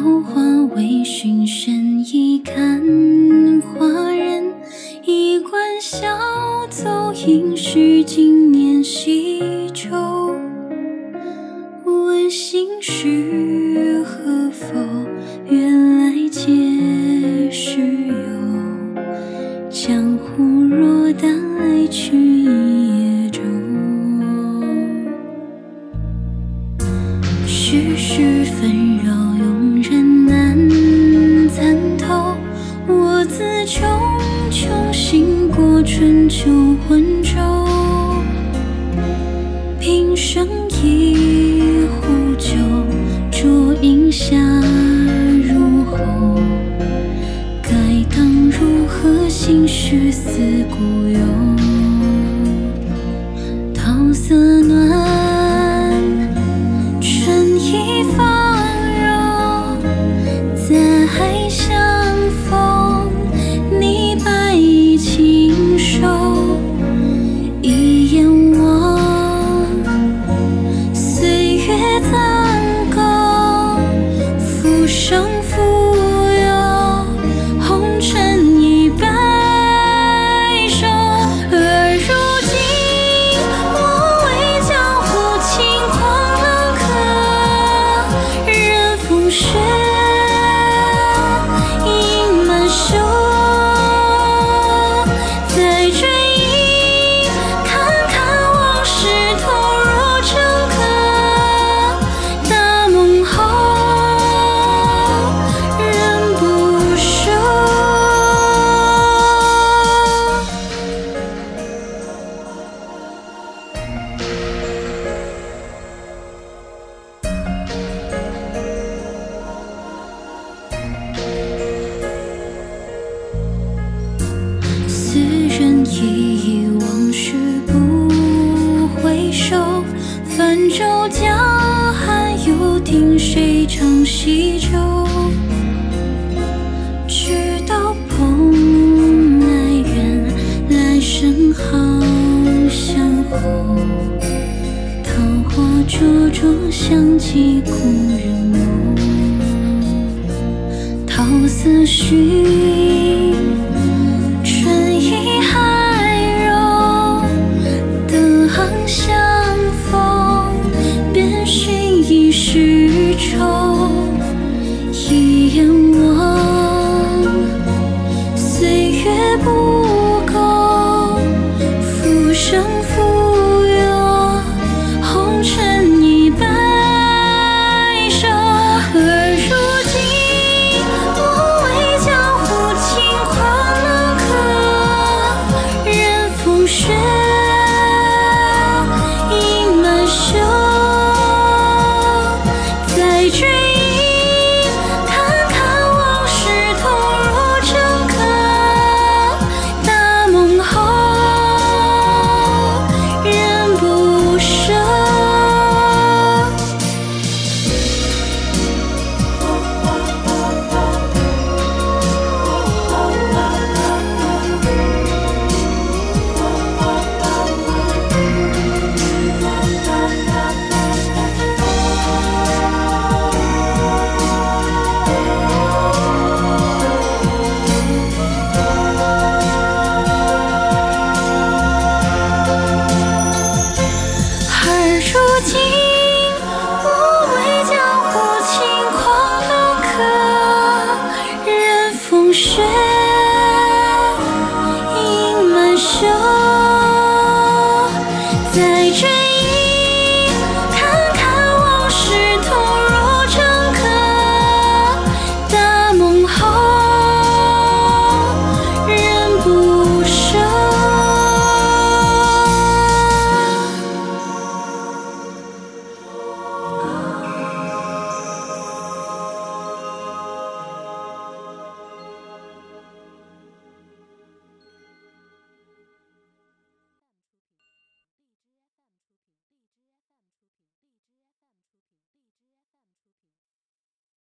桃花微醺深一看花人，衣冠小奏应是经年西周。问心事何否？原来皆是友。江湖若淡来去一叶舟。世事纷扰，春秋温州，平生一壶酒，浊饮下入喉。该当如何心事似故友？胸。忆往事不回首，泛舟江汉又听谁唱西洲？直到蓬莱远，来生好相候。桃花灼灼，想起故人梦。桃色寻。